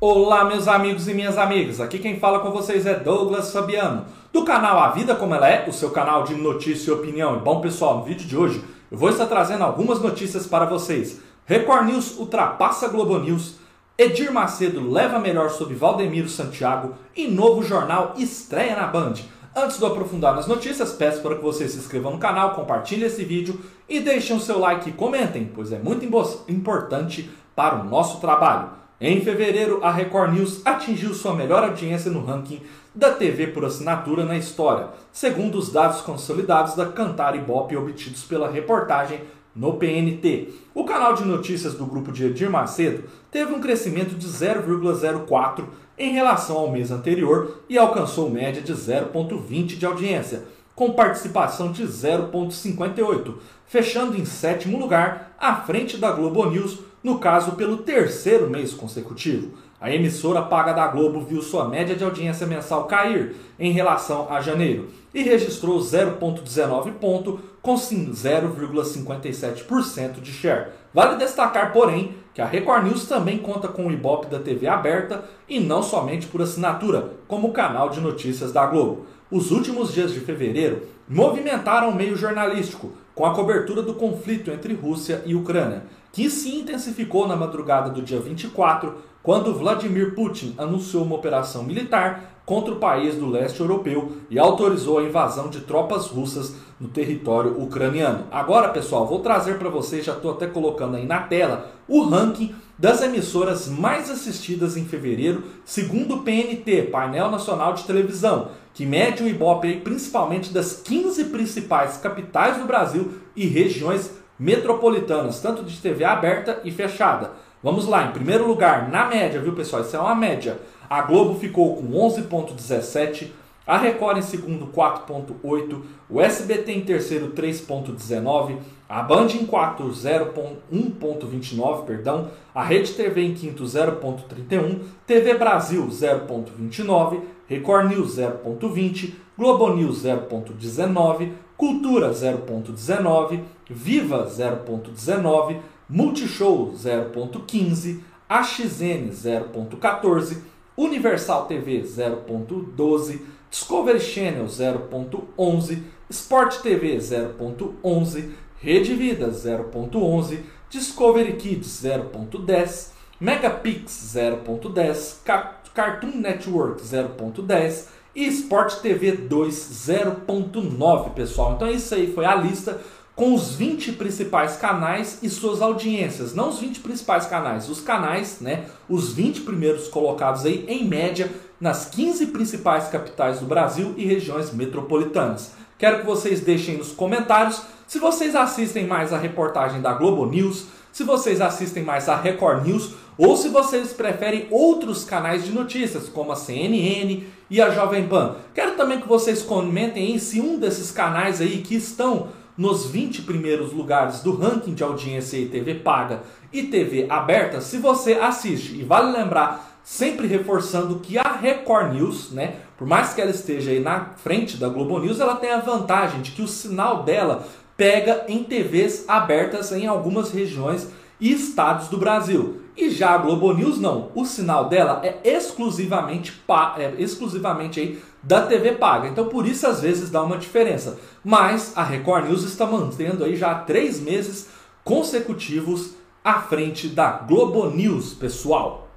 Olá, meus amigos e minhas amigas. Aqui quem fala com vocês é Douglas Fabiano, do canal A Vida Como Ela É, o seu canal de notícia e opinião. E bom, pessoal, no vídeo de hoje eu vou estar trazendo algumas notícias para vocês. Record News ultrapassa Globo News, Edir Macedo leva melhor sobre Valdemiro Santiago e novo jornal estreia na Band. Antes de eu aprofundar nas notícias, peço para que vocês se inscrevam no canal, compartilhem esse vídeo e deixem o seu like e comentem, pois é muito importante para o nosso trabalho. Em fevereiro, a Record News atingiu sua melhor audiência no ranking da TV por assinatura na história, segundo os dados consolidados da Cantar Ibope obtidos pela reportagem no PNT. O canal de notícias do grupo de Edir Macedo teve um crescimento de 0,04 em relação ao mês anterior e alcançou média de 0,20 de audiência, com participação de 0,58, fechando em sétimo lugar, à frente da Globo News no caso pelo terceiro mês consecutivo. A emissora paga da Globo viu sua média de audiência mensal cair em relação a janeiro e registrou 0,19 ponto com 0,57% de share. Vale destacar, porém, que a Record News também conta com o Ibope da TV aberta e não somente por assinatura, como canal de notícias da Globo. Os últimos dias de fevereiro movimentaram o meio jornalístico com a cobertura do conflito entre Rússia e Ucrânia que se intensificou na madrugada do dia 24, quando Vladimir Putin anunciou uma operação militar contra o país do leste europeu e autorizou a invasão de tropas russas no território ucraniano. Agora, pessoal, vou trazer para vocês, já estou até colocando aí na tela, o ranking das emissoras mais assistidas em fevereiro, segundo o PNT, Painel Nacional de Televisão, que mede o Ibope principalmente das 15 principais capitais do Brasil e regiões metropolitanas, tanto de TV aberta e fechada. Vamos lá, em primeiro lugar, na média, viu pessoal? Isso é uma média. A Globo ficou com 11,17, a Record em segundo 4,8, o SBT em terceiro 3,19, a Band em quarto 0,1,29, perdão, a Rede TV em quinto 0,31, TV Brasil 0,29, Record News 0,20, Globo News 0,19, Cultura 0.19, Viva 0.19, Multishow 0.15, AXN 0.14, Universal TV 0.12, Discovery Channel 0.11, Sport TV 0.11, Rede Vida 0.11, Discovery Kids 0.10, Megapix 0.10, Cartoon Network 0.10, e Sport TV 2 0.9, pessoal. Então isso aí foi a lista com os 20 principais canais e suas audiências. Não os 20 principais canais, os canais, né? Os 20 primeiros colocados aí, em média, nas 15 principais capitais do Brasil e regiões metropolitanas. Quero que vocês deixem nos comentários se vocês assistem mais a reportagem da Globo News, se vocês assistem mais a Record News ou se vocês preferem outros canais de notícias, como a CNN e a Jovem Pan. Quero também que vocês comentem aí se um desses canais aí que estão nos 20 primeiros lugares do ranking de audiência e TV paga e TV aberta, se você assiste. E vale lembrar, sempre reforçando que a Record News, né, por mais que ela esteja aí na frente da Globo News, ela tem a vantagem de que o sinal dela pega em TVs abertas em algumas regiões e estados do Brasil. E já a Globo News não. O sinal dela é exclusivamente, é exclusivamente aí da TV paga. Então por isso às vezes dá uma diferença. Mas a Record News está mantendo aí já três meses consecutivos à frente da Globo News, pessoal.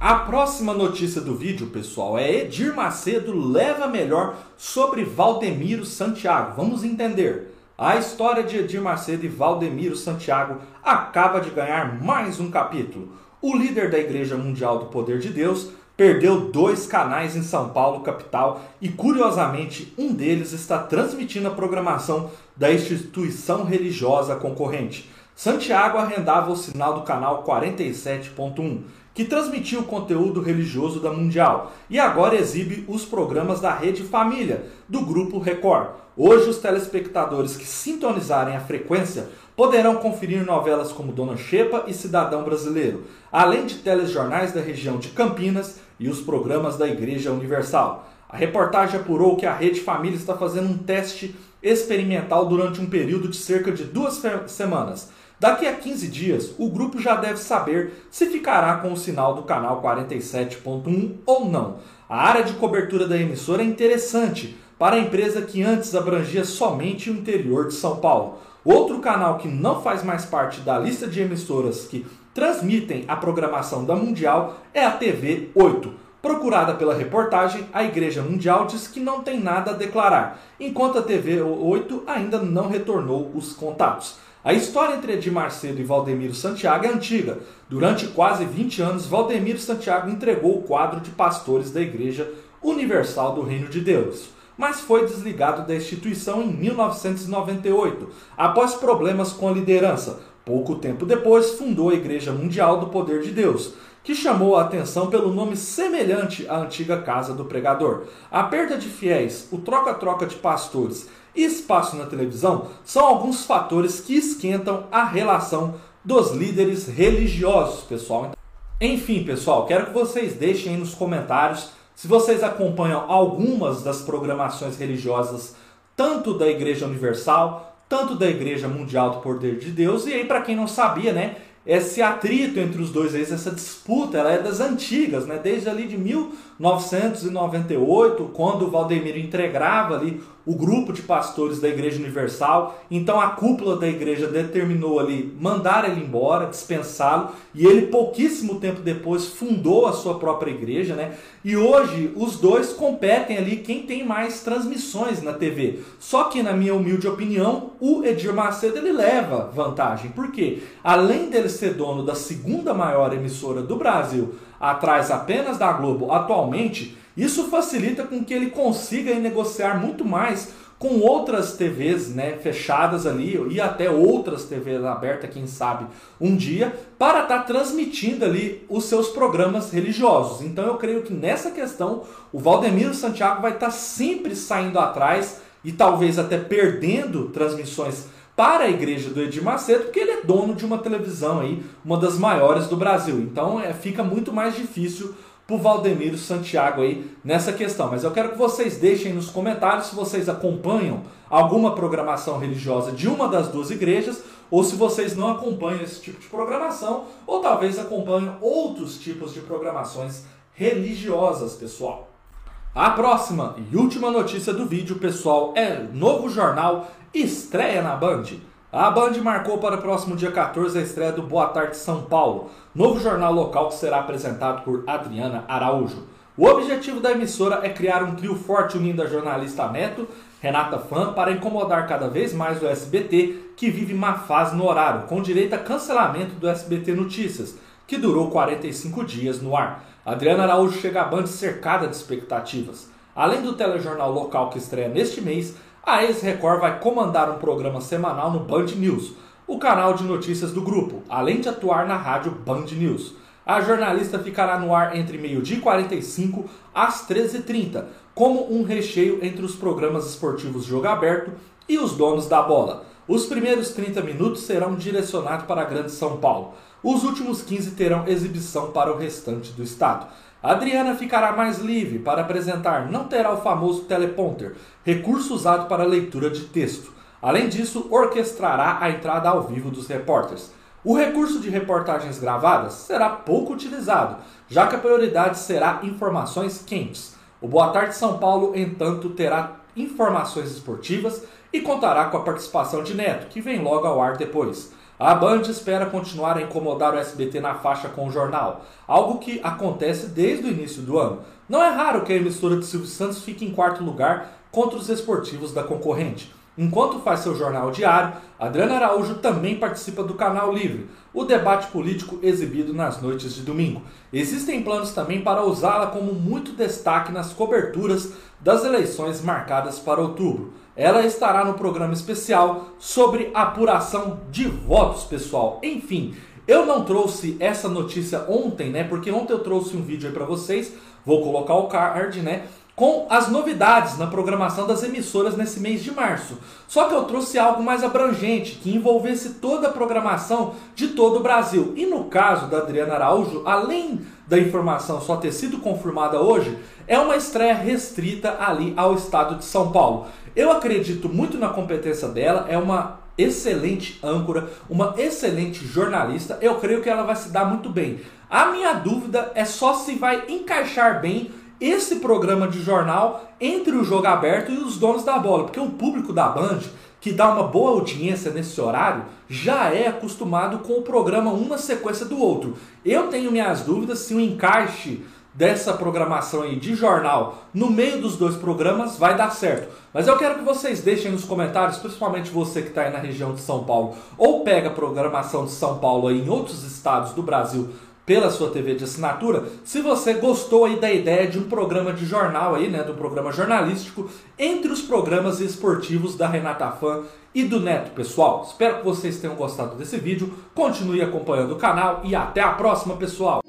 A próxima notícia do vídeo, pessoal, é Edir Macedo leva melhor sobre Valdemiro Santiago. Vamos entender. A história de Edir Macedo e Valdemiro Santiago acaba de ganhar mais um capítulo. O líder da Igreja Mundial do Poder de Deus perdeu dois canais em São Paulo, capital, e curiosamente um deles está transmitindo a programação da instituição religiosa concorrente. Santiago arrendava o sinal do canal 47.1, que transmitia o conteúdo religioso da Mundial, e agora exibe os programas da Rede Família, do Grupo Record. Hoje, os telespectadores que sintonizarem a frequência poderão conferir novelas como Dona Xepa e Cidadão Brasileiro, além de telejornais da região de Campinas e os programas da Igreja Universal. A reportagem apurou que a Rede Família está fazendo um teste experimental durante um período de cerca de duas semanas, Daqui a 15 dias, o grupo já deve saber se ficará com o sinal do canal 47.1 ou não. A área de cobertura da emissora é interessante para a empresa que antes abrangia somente o interior de São Paulo. Outro canal que não faz mais parte da lista de emissoras que transmitem a programação da Mundial é a TV 8. Procurada pela reportagem, a Igreja Mundial diz que não tem nada a declarar, enquanto a TV 8 ainda não retornou os contatos. A história entre Edir Macedo e Valdemiro Santiago é antiga. Durante quase 20 anos, Valdemiro Santiago entregou o quadro de pastores da Igreja Universal do Reino de Deus, mas foi desligado da instituição em 1998, após problemas com a liderança. Pouco tempo depois, fundou a Igreja Mundial do Poder de Deus que chamou a atenção pelo nome semelhante à antiga casa do pregador. A perda de fiéis, o troca-troca de pastores e espaço na televisão são alguns fatores que esquentam a relação dos líderes religiosos, pessoal. Enfim, pessoal, quero que vocês deixem aí nos comentários se vocês acompanham algumas das programações religiosas, tanto da Igreja Universal, tanto da Igreja Mundial do Poder de Deus, e aí para quem não sabia, né, esse atrito entre os dois, essa disputa, ela é das antigas, né? desde ali de 1998, quando o Valdemiro entregava ali o grupo de pastores da Igreja Universal. Então a cúpula da igreja determinou ali mandar ele embora, dispensá-lo, e ele pouquíssimo tempo depois fundou a sua própria igreja, né? E hoje os dois competem ali quem tem mais transmissões na TV. Só que na minha humilde opinião, o Edir Macedo ele leva vantagem. Por quê? Além dele ser dono da segunda maior emissora do Brasil, atrás apenas da Globo atualmente, isso facilita com que ele consiga negociar muito mais com outras TVs né, fechadas ali e até outras TVs abertas, quem sabe, um dia, para estar tá transmitindo ali os seus programas religiosos. Então eu creio que nessa questão o Valdemiro Santiago vai estar tá sempre saindo atrás e talvez até perdendo transmissões para a igreja do Edir Macedo, porque ele é dono de uma televisão aí, uma das maiores do Brasil. Então é, fica muito mais difícil para o Valdemiro Santiago aí nessa questão. Mas eu quero que vocês deixem nos comentários se vocês acompanham alguma programação religiosa de uma das duas igrejas ou se vocês não acompanham esse tipo de programação ou talvez acompanham outros tipos de programações religiosas, pessoal. A próxima e última notícia do vídeo, pessoal, é novo jornal estreia na Band. A Band marcou para o próximo dia 14 a estreia do Boa Tarde São Paulo, novo jornal local que será apresentado por Adriana Araújo. O objetivo da emissora é criar um trio forte unindo a jornalista Neto, Renata Fã, para incomodar cada vez mais o SBT, que vive má fase no horário, com direito a cancelamento do SBT Notícias, que durou 45 dias no ar. Adriana Araújo chega à Band cercada de expectativas. Além do telejornal local que estreia neste mês, a ex-Record vai comandar um programa semanal no Band News, o canal de notícias do grupo, além de atuar na rádio Band News. A jornalista ficará no ar entre meio-dia e 45 às 13h30, como um recheio entre os programas esportivos Jogo Aberto e os donos da bola. Os primeiros 30 minutos serão direcionados para a Grande São Paulo. Os últimos 15 terão exibição para o restante do estado. Adriana ficará mais livre para apresentar, não terá o famoso teleprompter, recurso usado para leitura de texto. Além disso, orquestrará a entrada ao vivo dos repórteres. O recurso de reportagens gravadas será pouco utilizado, já que a prioridade será informações quentes. O Boa Tarde São Paulo, entanto, terá informações esportivas e contará com a participação de Neto, que vem logo ao ar depois. A Band espera continuar a incomodar o SBT na faixa com o jornal, algo que acontece desde o início do ano. Não é raro que a emissora de Silvio Santos fique em quarto lugar contra os esportivos da concorrente. Enquanto faz seu jornal diário, Adriana Araújo também participa do Canal Livre, o debate político exibido nas noites de domingo. Existem planos também para usá-la como muito destaque nas coberturas das eleições marcadas para outubro. Ela estará no programa especial sobre apuração de votos, pessoal. Enfim, eu não trouxe essa notícia ontem, né? Porque ontem eu trouxe um vídeo aí para vocês. Vou colocar o card, né? Com as novidades na programação das emissoras nesse mês de março. Só que eu trouxe algo mais abrangente, que envolvesse toda a programação de todo o Brasil. E no caso da Adriana Araújo, além da informação só ter sido confirmada hoje, é uma estreia restrita ali ao estado de São Paulo. Eu acredito muito na competência dela, é uma excelente âncora, uma excelente jornalista. Eu creio que ela vai se dar muito bem. A minha dúvida é só se vai encaixar bem esse programa de jornal entre o jogo aberto e os donos da bola, porque o público da Band, que dá uma boa audiência nesse horário, já é acostumado com o programa um na sequência do outro. Eu tenho minhas dúvidas se o encaixe dessa programação aí de jornal no meio dos dois programas vai dar certo. Mas eu quero que vocês deixem nos comentários, principalmente você que está aí na região de São Paulo ou pega a programação de São Paulo aí em outros estados do Brasil pela sua TV de assinatura, se você gostou aí da ideia de um programa de jornal aí, né, do programa jornalístico entre os programas esportivos da Renata Fã e do Neto, pessoal. Espero que vocês tenham gostado desse vídeo. Continue acompanhando o canal e até a próxima, pessoal.